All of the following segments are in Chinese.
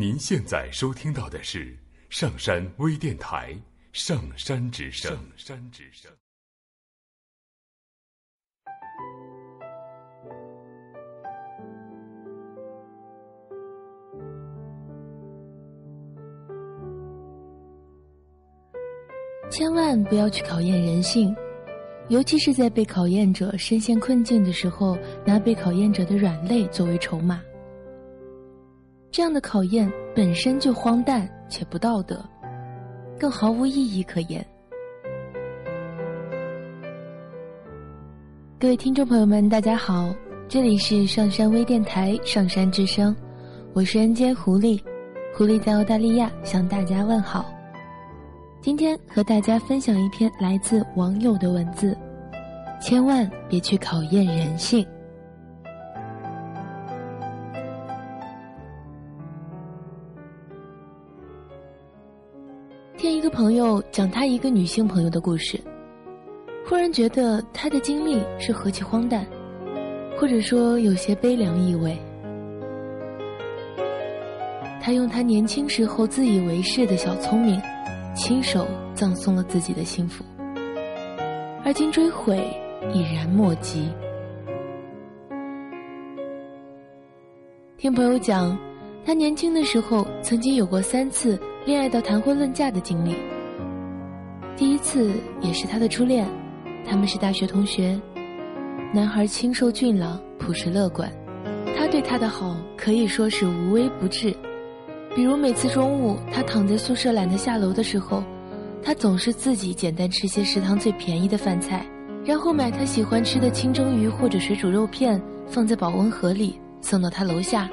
您现在收听到的是上山微电台《上山之声》。上山之声。千万不要去考验人性，尤其是在被考验者深陷困境的时候，拿被考验者的软肋作为筹码。这样的考验本身就荒诞且不道德，更毫无意义可言。各位听众朋友们，大家好，这里是上山微电台《上山之声》，我是人间狐狸，狐狸在澳大利亚向大家问好。今天和大家分享一篇来自网友的文字，千万别去考验人性。听一个朋友讲他一个女性朋友的故事，忽然觉得她的经历是何其荒诞，或者说有些悲凉意味。她用她年轻时候自以为是的小聪明，亲手葬送了自己的幸福，而今追悔已然莫及。听朋友讲，她年轻的时候曾经有过三次。恋爱到谈婚论嫁的经历，第一次也是他的初恋，他们是大学同学。男孩清瘦俊朗，朴实乐观，他对他的好可以说是无微不至。比如每次中午他躺在宿舍懒得下楼的时候，他总是自己简单吃些食堂最便宜的饭菜，然后买他喜欢吃的清蒸鱼或者水煮肉片，放在保温盒里送到他楼下。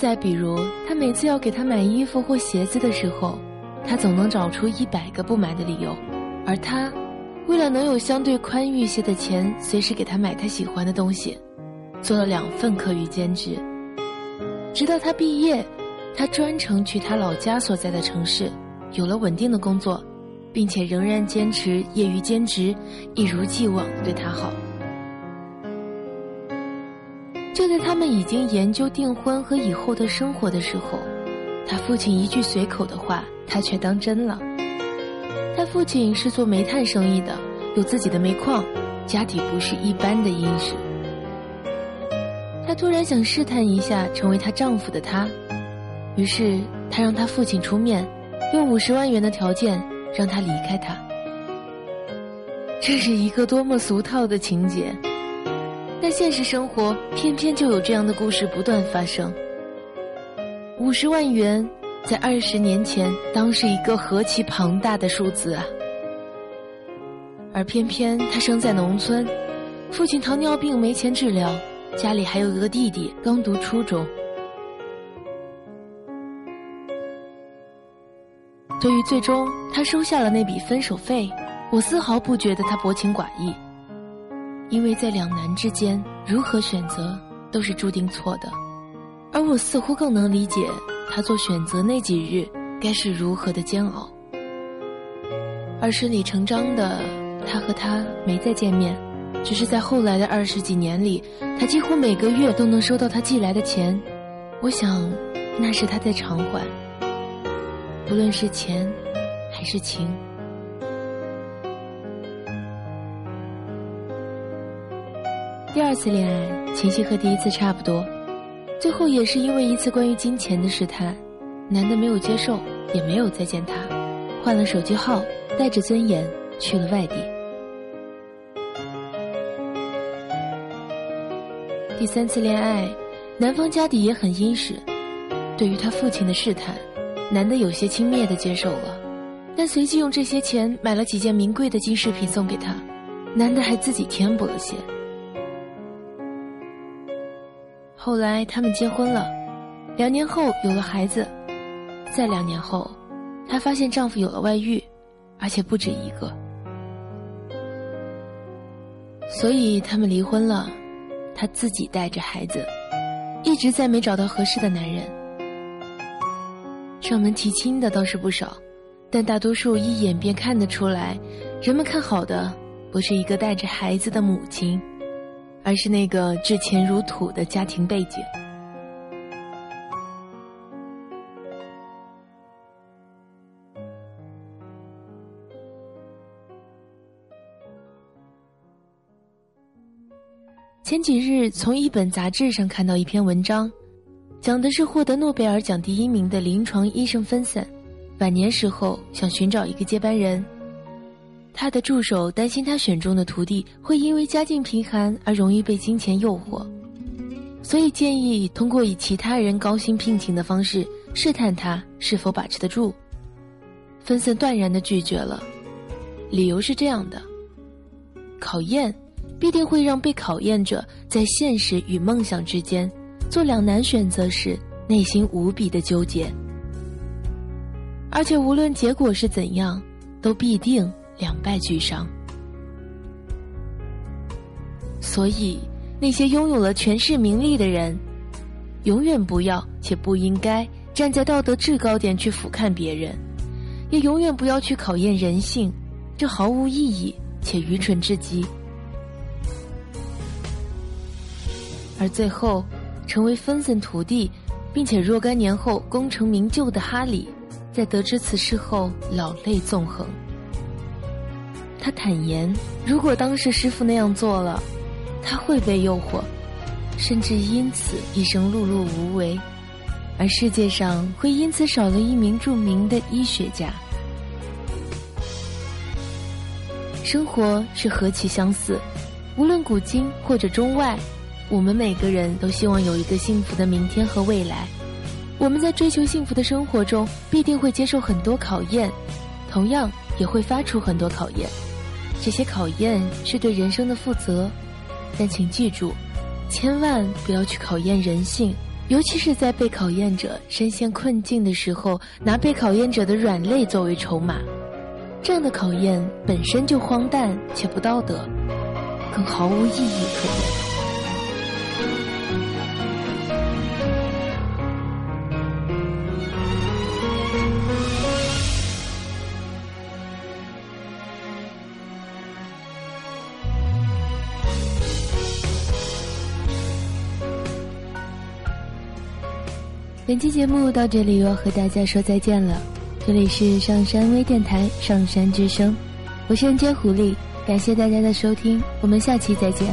再比如，他每次要给他买衣服或鞋子的时候，他总能找出一百个不买的理由，而他，为了能有相对宽裕些的钱，随时给他买他喜欢的东西，做了两份课余兼职。直到他毕业，他专程去他老家所在的城市，有了稳定的工作，并且仍然坚持业余兼职，一如既往对他好。就在他们已经研究订婚和以后的生活的时候，他父亲一句随口的话，他却当真了。他父亲是做煤炭生意的，有自己的煤矿，家底不是一般的殷实。他突然想试探一下成为她丈夫的他，于是他让他父亲出面，用五十万元的条件让他离开他。这是一个多么俗套的情节！但现实生活偏偏就有这样的故事不断发生。五十万元在二十年前当是一个何其庞大的数字啊！而偏偏他生在农村，父亲糖尿病没钱治疗，家里还有一个弟弟刚读初中。对于最终他收下了那笔分手费，我丝毫不觉得他薄情寡义。因为在两难之间，如何选择都是注定错的，而我似乎更能理解他做选择那几日该是如何的煎熬。而顺理成章的，他和他没再见面，只是在后来的二十几年里，他几乎每个月都能收到他寄来的钱。我想，那是他在偿还，不论是钱，还是情。第二次恋爱情绪和第一次差不多，最后也是因为一次关于金钱的试探，男的没有接受，也没有再见她，换了手机号，带着尊严去了外地。第三次恋爱，男方家底也很殷实，对于他父亲的试探，男的有些轻蔑的接受了，但随即用这些钱买了几件名贵的金饰品送给他，男的还自己添补了些。后来他们结婚了，两年后有了孩子，再两年后，她发现丈夫有了外遇，而且不止一个，所以他们离婚了，她自己带着孩子，一直在没找到合适的男人。上门提亲的倒是不少，但大多数一眼便看得出来，人们看好的不是一个带着孩子的母亲。而是那个置钱如土的家庭背景。前几日从一本杂志上看到一篇文章，讲的是获得诺贝尔奖第一名的临床医生芬森，晚年时候想寻找一个接班人。他的助手担心他选中的徒弟会因为家境贫寒而容易被金钱诱惑，所以建议通过以其他人高薪聘请的方式试探他是否把持得住。芬森断然的拒绝了，理由是这样的：考验必定会让被考验者在现实与梦想之间做两难选择时，内心无比的纠结，而且无论结果是怎样，都必定。两败俱伤，所以那些拥有了权势名利的人，永远不要且不应该站在道德制高点去俯瞰别人，也永远不要去考验人性，这毫无意义且愚蠢至极。而最后，成为芬森徒弟，并且若干年后功成名就的哈里，在得知此事后，老泪纵横。他坦言，如果当时师傅那样做了，他会被诱惑，甚至因此一生碌碌无为，而世界上会因此少了一名著名的医学家。生活是何其相似，无论古今或者中外，我们每个人都希望有一个幸福的明天和未来。我们在追求幸福的生活中，必定会接受很多考验，同样也会发出很多考验。这些考验是对人生的负责，但请记住，千万不要去考验人性，尤其是在被考验者深陷困境的时候，拿被考验者的软肋作为筹码。这样的考验本身就荒诞且不道德，更毫无意义可言。本期节目到这里又要和大家说再见了，这里是上山微电台上山之声，我是人间狐狸，感谢大家的收听，我们下期再见。